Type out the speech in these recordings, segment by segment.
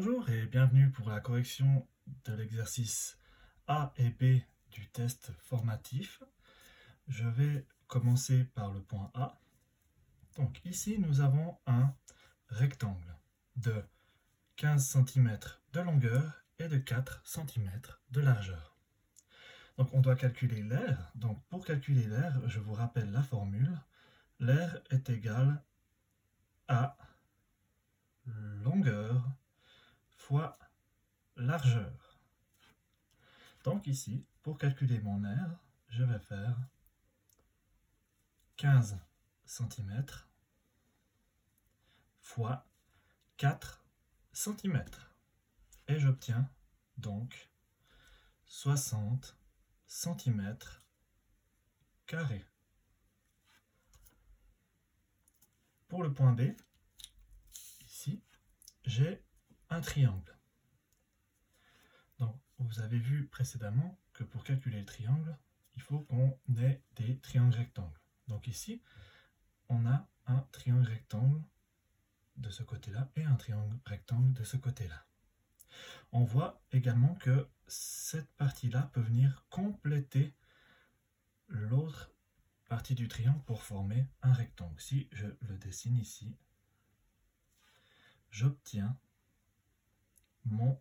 Bonjour et bienvenue pour la correction de l'exercice A et B du test formatif. Je vais commencer par le point A. Donc ici nous avons un rectangle de 15 cm de longueur et de 4 cm de largeur. Donc on doit calculer l'air. Donc pour calculer l'air, je vous rappelle la formule. L'air est égal à longueur fois largeur. Donc ici, pour calculer mon air, je vais faire 15 cm fois 4 cm. Et j'obtiens donc 60 cm carrés. Pour le point B, ici, j'ai triangle. Donc, vous avez vu précédemment que pour calculer le triangle, il faut qu'on ait des triangles rectangles. Donc ici, on a un triangle rectangle de ce côté-là et un triangle rectangle de ce côté-là. On voit également que cette partie-là peut venir compléter l'autre partie du triangle pour former un rectangle. Si je le dessine ici, j'obtiens mon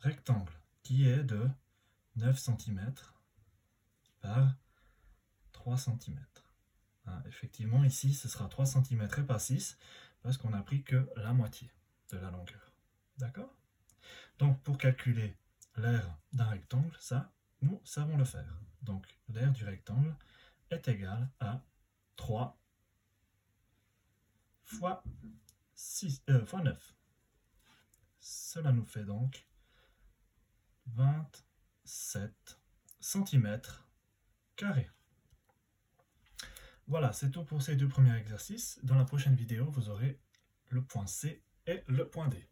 rectangle qui est de 9 cm par 3 cm. Hein, effectivement, ici, ce sera 3 cm et pas 6 parce qu'on n'a pris que la moitié de la longueur. D'accord? Donc, pour calculer l'aire d'un rectangle, ça, nous savons le faire. Donc, l'aire du rectangle est égal à 3 fois, 6, euh, fois 9. Cela nous fait donc 27 cm carrés. Voilà, c'est tout pour ces deux premiers exercices. Dans la prochaine vidéo, vous aurez le point C et le point D.